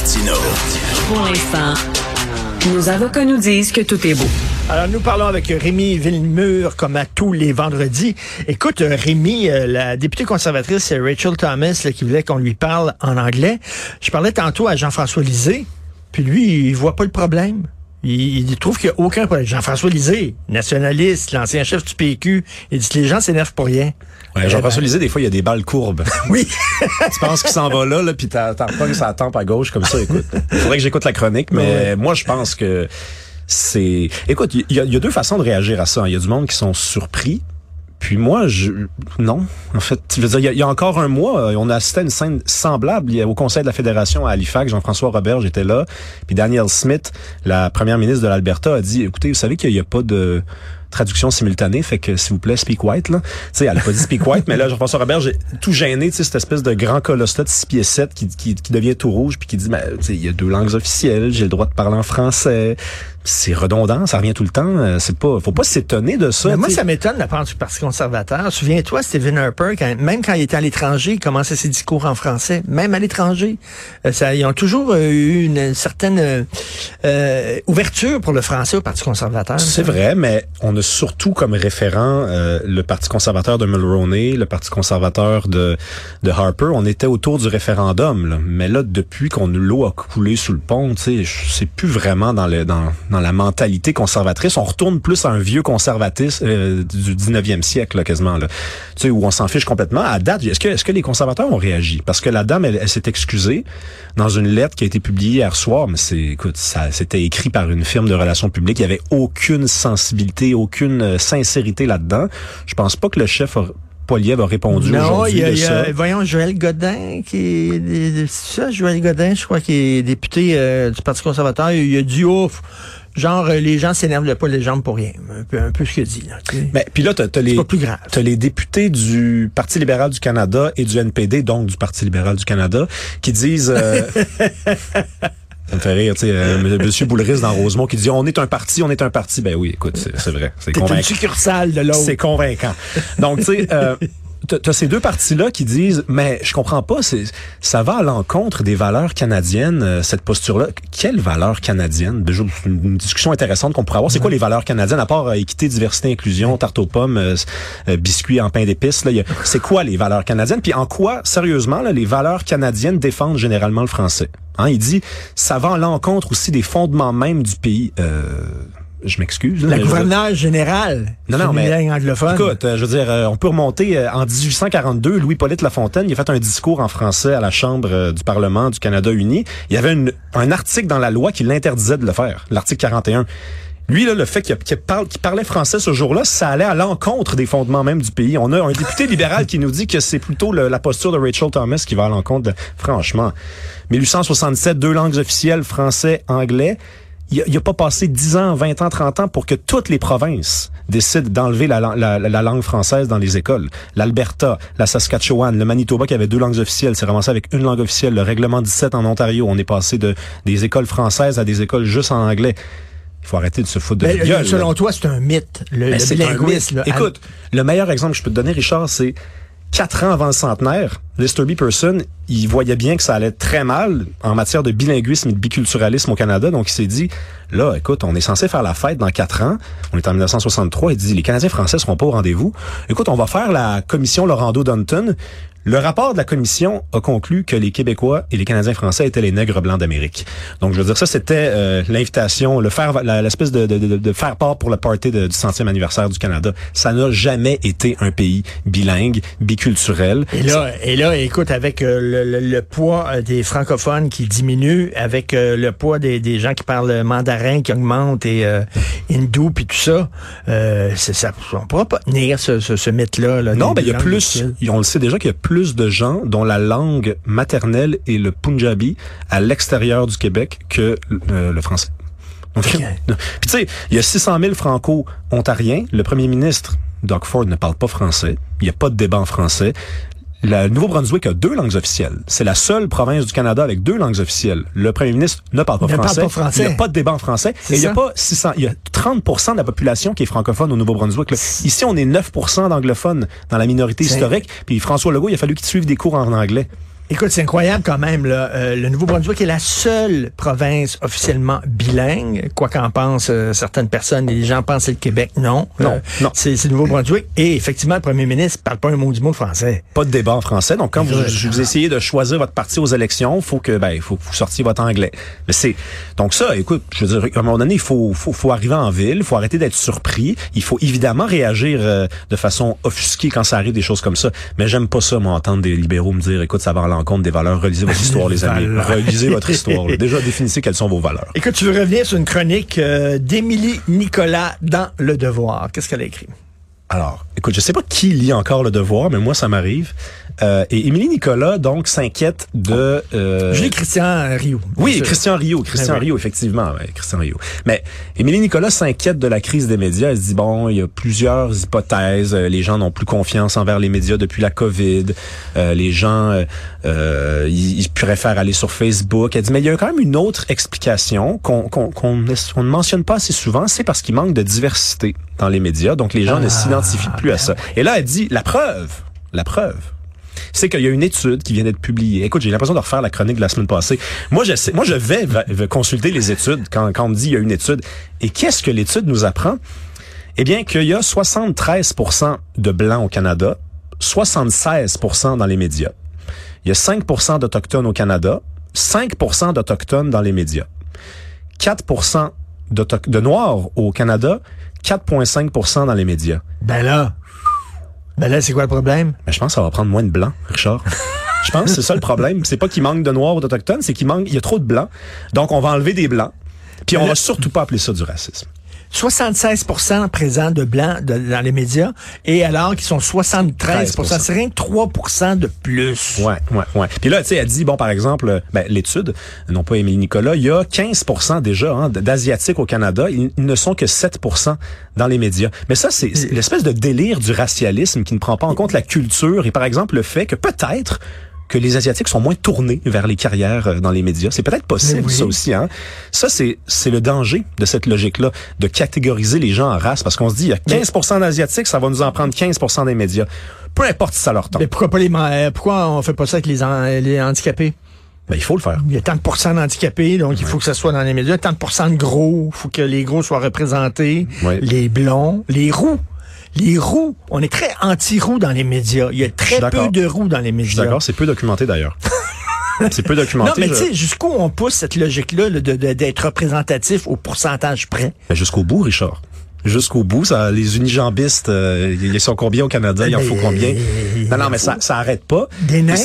Martino. Pour l'instant, nos avocats nous disent que tout est beau. Alors, nous parlons avec Rémi Villemur, comme à tous les vendredis. Écoute, euh, Rémi, euh, la députée conservatrice Rachel Thomas, là, qui voulait qu'on lui parle en anglais. Je parlais tantôt à Jean-François Lisée, puis lui, il voit pas le problème. Il, il trouve qu'il n'y a aucun problème. Jean-François Lisée, nationaliste, l'ancien chef du PQ, il dit que les gens s'énervent pour rien. Ouais, Jean-François Lisée, des fois, il y a des balles courbes. Oui. tu penses qu'il s'en va là, là puis t'as t'en pognes sa tempe à gauche comme ça, écoute. Faudrait que j'écoute la chronique, mais Ouais. moi, je pense que c'est... Écoute, il y, a- il y a deux façons de réagir à ça. Il y a du monde qui sont surpris, puis moi, je non. En fait, je veux dire, il y a, encore un mois, euh, on a assisté à une scène semblable au Conseil de la Fédération à Halifax. Jean-François Robert, j'étais là. Puis Daniel Smith, la première ministre de l'Alberta, a dit, écoutez, vous savez qu'il n'y a pas de traduction simultanée, fait que s'il vous plaît, speak white, là. Tu sais, elle a pas dit speak white, mais là, Jean-François Robert, j'ai tout gêné, tu sais, cette espèce de grand colosse de 6 pieds 7 qui, qui, qui devient tout rouge puis qui dit, ben, il y a deux langues officielles, j'ai le droit de parler en français. C'est redondant, ça revient tout le temps. euh, C'est pas, faut pas s'étonner de ça. Mais moi, ça m'étonne de la part du Parti conservateur. Souviens-toi, Stephen Harper, quand- même quand il était à l'étranger, il commençait ses discours en français, même à l'étranger. Euh, ça, ils ont toujours euh, eu une certaine euh, ouverture pour le français au Parti conservateur. C'est vrai, mais on a surtout comme référent euh, le Parti conservateur de Mulroney, le Parti conservateur de, de Harper. On était autour du référendum, là. mais là, depuis qu'on l'eau a coulé sous le pont, tu sais, je- c'est plus vraiment dans, le, dans, dans la mentalité conservatrice. On retourne plus à un vieux conservatisme euh, du 19e siècle, là, quasiment, là. Tu sais, où on s'en fiche complètement. À date, est-ce que, est-ce que les conservateurs ont réagi? Parce que la dame, elle, elle s'est excusée dans une lettre qui a été publiée hier soir, mais c'est, écoute, ça, c'était écrit par une firme de relations publiques. Il y avait aucune sensibilité, aucune euh, sincérité là-dedans. Je pense pas que le chef a- Poiliev a répondu aujourd'hui y a, de il y ça. a- voyons, Joël Godin, qui est, c'est ça, Joël Godin, je crois, qui est député euh, du Parti conservateur, il a dit, ouf, genre, euh, les gens s'énervent pas les jambes pour rien. Un peu, un peu ce qu'il dit, là. Mais puis là, t'as, t'as les, plus grave. les députés du Parti libéral du Canada et du NPD, donc du Parti libéral du Canada, qui disent. euh, Ça me fait rire, tu sais, euh, Monsieur Boulris dans Rosemont qui dit on est un parti, on est un parti. Ben oui, écoute, c'est, c'est vrai, c'est T'es une convaincant. succursale de l'autre. C'est convaincant. Donc, tu sais, euh, t'as ces deux partis-là qui disent, mais je comprends pas, c'est, ça va à l'encontre des valeurs canadiennes, euh, cette posture-là. Quelles valeurs canadiennes? Déjà, c'est une, discussion intéressante qu'on pourrait avoir. C'est quoi les valeurs canadiennes, à part euh, équité, diversité, inclusion, tarte aux pommes, euh, euh, biscuits en pain d'épices? là, a- C'est quoi les valeurs canadiennes? Puis en quoi, sérieusement, là, les valeurs canadiennes défendent généralement le français? Hein, il dit, ça va à l'encontre aussi des fondements même du pays. Euh, je m'excuse. La gouverneure générale. Non, non, mais- langues anglophones. Écoute, euh, je veux dire, euh, on peut remonter euh, en 1842, Louis-Polyte Lafontaine, il a fait un discours en français à la Chambre du Parlement du Canada uni. Il y avait une- un article dans la loi qui l'interdisait de le faire, l'article 41. Lui, là, le fait qu'il parle, parlait français ce jour-là, ça allait à l'encontre des fondements même du pays. On a un député libéral qui nous dit que c'est plutôt le- la posture de Rachel Thomas qui va à l'encontre de... Franchement, 1867, deux langues officielles, français, anglais. Il n'y a, pas passé 10 ans, 20 ans, 30 ans pour que toutes les provinces décident d'enlever la, la- la- la langue française dans les écoles. L'Alberta, la Saskatchewan, le Manitoba qui avait deux langues officielles, c'est ramassé avec une langue officielle. Le règlement 17 en Ontario, on est passé de des écoles françaises à des écoles juste en anglais. Il faut arrêter de se foutre de la gueule. selon là. toi, c'est un mythe, le, le. Écoute, le meilleur exemple que je peux te donner, Richard, c'est quatre ans avant le centenaire, Lester B. Person, il voyait bien que ça allait très mal en matière de bilinguisme et de biculturalisme au Canada. Donc, il s'est dit, là, écoute, on est censé faire la fête dans quatre ans. On est en 1963. Il dit, les Canadiens français seront pas au rendez-vous. Écoute, on va faire la commission Laurando-Dunton. Le rapport de la commission a conclu que les Québécois et les Canadiens français étaient les nègres blancs d'Amérique. Donc, je veux dire, ça, c'était euh, l'invitation, le faire, l'espèce de, de, de, de faire part pour le party du centième anniversaire du Canada. Ça n'a jamais été un pays bilingue, biculturel. Et là, et là, écoute, avec euh, le, le- le poids euh, des francophones qui diminue, avec euh, le poids des, des gens qui parlent mandarin qui augmente et euh, hindou puis tout ça, euh, c'est ça, on pourra pas tenir ce, ce, ce mythe-là. là, Non, ben il y a plus, on le sait déjà qu'il y a plus de gens dont la langue maternelle est le punjabi à l'extérieur du Québec que euh, le français. Donc, Ok. Puis tu sais, il y a 600 000 franco-ontariens. Le premier ministre, Doug Ford, ne parle pas français. Il n'y a pas de débat en français. Le Nouveau-Brunswick a deux langues officielles. C'est la seule province du Canada avec deux langues officielles. Le premier ministre ne parle pas, Ne parle français. pas français. Il n'y a pas de débat en français. Et il y a pas 600, il y a 30 de la population qui est francophone au Nouveau-Brunswick. Ici, on est 9% d'anglophones dans la minorité historique. Puis François Legault, il a fallu qu'il suive des cours en anglais. Écoute, c'est incroyable quand même. Là. Euh, le Nouveau-Brunswick est la seule province officiellement bilingue. Quoi qu'en pensent euh, certaines personnes, les gens pensent que c'est le Québec. Non, Non, Euh, non. C'est c'est le Nouveau-Brunswick. Et effectivement, le premier ministre parle pas un mot du mot français. Pas de débat en français. Donc, quand vous, vous essayez de choisir votre parti aux élections, faut que, ben, faut que vous sortiez votre anglais. Mais c'est, donc ça, écoute, je veux dire, à un moment donné, il faut, faut, faut arriver en ville, il faut arrêter d'être surpris. Il faut évidemment réagir euh, de façon offusquée quand ça arrive des choses comme ça. Mais j'aime pas ça, moi, entendre des libéraux me dire, écoute, ça va à l'encontre des valeurs. Relisez votre histoire, les amis. Relisez votre histoire. là. Déjà, définissez quelles sont vos valeurs. Écoute, tu veux revenir sur une chronique euh, d'Émilie Nicolas dans Le Devoir. Qu'est-ce qu'elle a écrit? Alors, écoute, je sais pas qui lit encore le devoir, mais moi, ça m'arrive. Euh, et Émilie Nicolas, donc, s'inquiète de... euh, Julie Christian Rio. Oui, sûr. Christian Rio, Christian oui. Rio, effectivement, ouais, Christian Rio. Mais Émilie Nicolas s'inquiète de la crise des médias. Elle se dit bon, il y a plusieurs hypothèses. Euh, Les gens n'ont plus confiance envers les médias depuis la COVID. Euh, les gens, euh, ils, ils préfèrent aller sur Facebook. Elle dit mais il y a quand même une autre explication qu'on qu'on qu'on ne on ne mentionne pas assez souvent. C'est parce qu'il manque de diversité dans les médias. Donc les gens ne Ah, plus à ça. Et là, elle dit la preuve, la preuve c'est qu'il y a une étude qui vient d'être publiée. Écoute, j'ai l'impression de refaire la chronique de la semaine passée. Moi, je sais, moi, je vais, consulter les études quand, quand on me dit il y a une étude. Et qu'est-ce que l'étude nous apprend? Eh bien, qu'il y a 73% de blancs au Canada, 76% dans les médias. Il y a 5% d'Autochtones au Canada, 5% d'Autochtones dans les médias. 4 d'Auto- de Noirs au Canada, 4,5% dans les médias. Ben là, ben là, c'est quoi le problème? Mais je pense que ça va prendre moins de blancs, Richard. je pense que c'est ça le problème. C'est pas qu'il manque de noirs ou d'autochtones, c'est qu'il manque, il y a trop de blancs. Donc, on va enlever des blancs. Puis on là- va surtout pas appeler ça du racisme. 76% présents de blancs de- dans les médias, et alors qu'ils sont 73 13%. C'est rien que 3% de plus. Ouais, ouais, ouais. Puis là, tu sais, elle dit, bon, par exemple, euh, ben, l'étude, non pas Émilie Nicolas, il y a 15% déjà hein, d'Asiatiques au Canada. Ils ne sont que 7% dans les médias. Mais ça, c'est l'espèce de délire du racialisme qui ne prend pas en compte la culture et, par exemple, le fait que peut-être que les Asiatiques sont moins tournés vers les carrières euh, dans les médias. C'est peut-être possible, oui. ça aussi. Hein? Ça, c'est c'est le danger de cette logique-là, de catégoriser les gens en race, parce qu'on se dit, il y a 15% d'Asiatiques, ça va nous en prendre 15% des médias. Peu importe si ça leur tente. Mais pourquoi pas les euh, pourquoi on fait pas ça avec les, en- les handicapés? Ben, il faut le faire. Il y a tant de pourcents d'handicapés, donc il faut que ça soit dans les médias. Tant de pourcents de gros, il faut que les gros soient représentés. Ouais. Les blonds, les roux. Les roux, on est très anti-roux dans les médias. Il y a très peu de roux dans les Je suis médias. d'accord, c'est peu documenté d'ailleurs. c'est peu documenté. Non, mais je- tu sais, jusqu'où on pousse cette logique-là là, de- de- d'être représentatif au pourcentage près? Ben, jusqu'au bout, Richard. Jusqu'au bout, ça, les unijambistes, euh, ils sont combien au Canada? Il en faut combien? Non, non, mais ça, ça arrête pas. Des nains?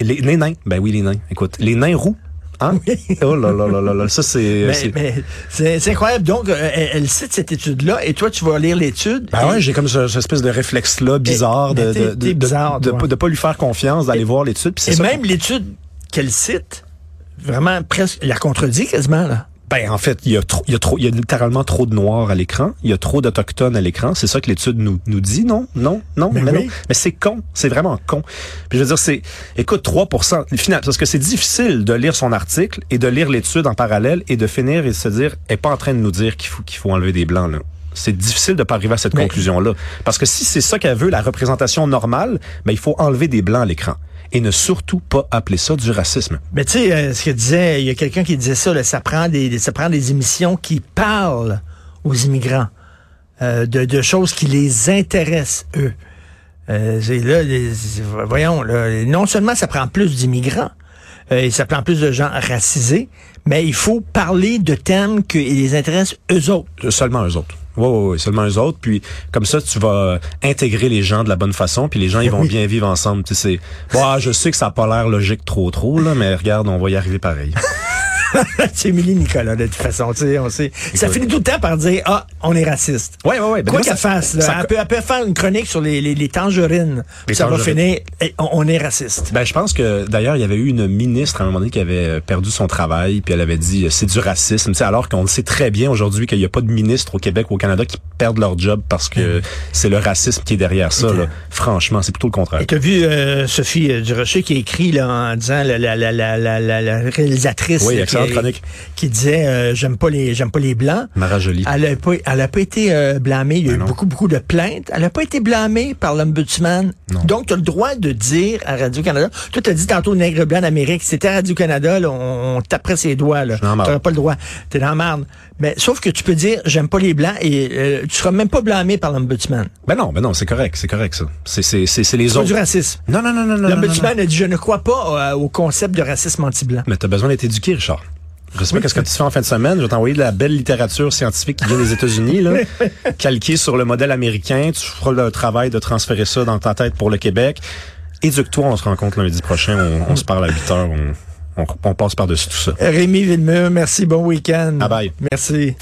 Les, les nains. Ben oui, les nains. Écoute, les nains roux. Hein? oh là là là là là. Ça, c'est... Mais, c'est- mais c'est c'est incroyable. Donc, euh, elle, elle cite cette étude-là, et toi, tu vas lire l'étude. Ben et- ouais, j'ai comme ce- cette espèce de réflexe-là bizarre de, de, t'es de, de, bizarre, de, pas- de pas lui faire confiance, d'aller voir l'étude. Et ça même l'étude qu'elle cite, vraiment presque, la contredit quasiment, là. Ben en fait, il y a trop, il y a trop, il y a littéralement trop de noirs à l'écran. Il y a trop d'autochtones à l'écran. C'est ça que l'étude nous nous dit, non, non, non, Ben mais oui. non. Mais c'est con, c'est vraiment con. Puis je veux dire, c'est, écoute, 3%, final, parce que c'est difficile de lire son article et de lire l'étude en parallèle et de finir et de se dire, elle est pas en train de nous dire qu'il faut qu'il faut enlever des blancs là. C'est difficile de pas arriver à cette conclusion-là. Parce que si c'est ça qu'elle veut, la représentation normale, ben il faut enlever des blancs à l'écran. Et ne surtout pas appeler ça du racisme. Mais tu sais, euh, ce que disait, il y a quelqu'un qui disait ça, là, ça prend des, ça prend des émissions qui parlent aux immigrants euh, de, de choses qui les intéressent eux. Euh, là, les- voyons, là, non seulement ça prend plus d'immigrants, euh, et ça prend plus de gens racisés, mais il faut parler de thèmes qui les intéressent eux autres. Seulement eux autres. Oui, oui, oui, seulement eux autres. Puis comme ça, tu vas euh, intégrer les gens de la bonne façon, puis les gens, ils vont Oui. bien vivre ensemble. Tu sais, bon, ah, je sais que ça a pas l'air logique trop, trop, là, mais regarde, on va y arriver pareil. c'est Émilie Nicolas, de toute façon, tu sais, on sait. Ça finit tout le temps par dire, ah, on est raciste. Oui, oui, oui. Quoi qu'elle fasse, là, elle, peut, elle peut faire une chronique sur les, les, les tangerines. Les ça va finir, et on, on est raciste. Ben, je pense que d'ailleurs, il y avait eu une ministre à un moment donné qui avait euh, perdu son travail, puis elle avait dit euh, c'est du racisme, tu sais, alors qu'on le sait très bien aujourd'hui qu'il n'y a pas de ministre au Québec ou au Canada qui perdent leur job parce que c'est le racisme qui est derrière ça. Là. Franchement, c'est plutôt le contraire. Tu as vu euh, Sophie euh, Durocher qui écrit là, en disant la, la, la, la, la, la- la réalisatrice Oui, qui, Excellente chronique. qui disait euh, j'aime pas les j'aime pas les blancs. Mara Jolie. Elle a pas, elle a pas été euh, blâmée. Il y a Ben eu non. beaucoup, beaucoup de plaintes. Elle a pas été blâmée par l'ombudsman. Donc, tu as le droit de dire à Radio-Canada. Toi, tu as dit tantôt nègre blanc d'Amérique. Si c'était Radio-Canada, là, on, on taperait ses doigts. là. marde. T'aurais pas le droit. T'es dans la marde. Mais sauf que tu peux dire j'aime pas les blancs et euh, tu seras même pas blâmé par l'ombudsman. Ben non, ben non, c'est correct, c'est correct ça. C'est c'est c'est c'est les pas du autres. racisme. Non non non non non. L'ombudsman a dit je ne crois pas euh, au concept de racisme anti-blanc. Mais t'as besoin d'être éduqué, Richard. Je sais pas qu'est-ce que tu fais en fin de semaine? Je vais t'envoyer de la belle littérature scientifique qui vient des États-Unis, là, calquée sur le modèle américain. Tu feras le travail de transférer ça dans ta tête pour le Québec. Éduque-toi, on se rencontre lundi prochain. On, on se parle à 8 heures. On, on, on passe par-dessus tout ça. Rémi Villemur, merci, bon week-end. Bye bye. Merci.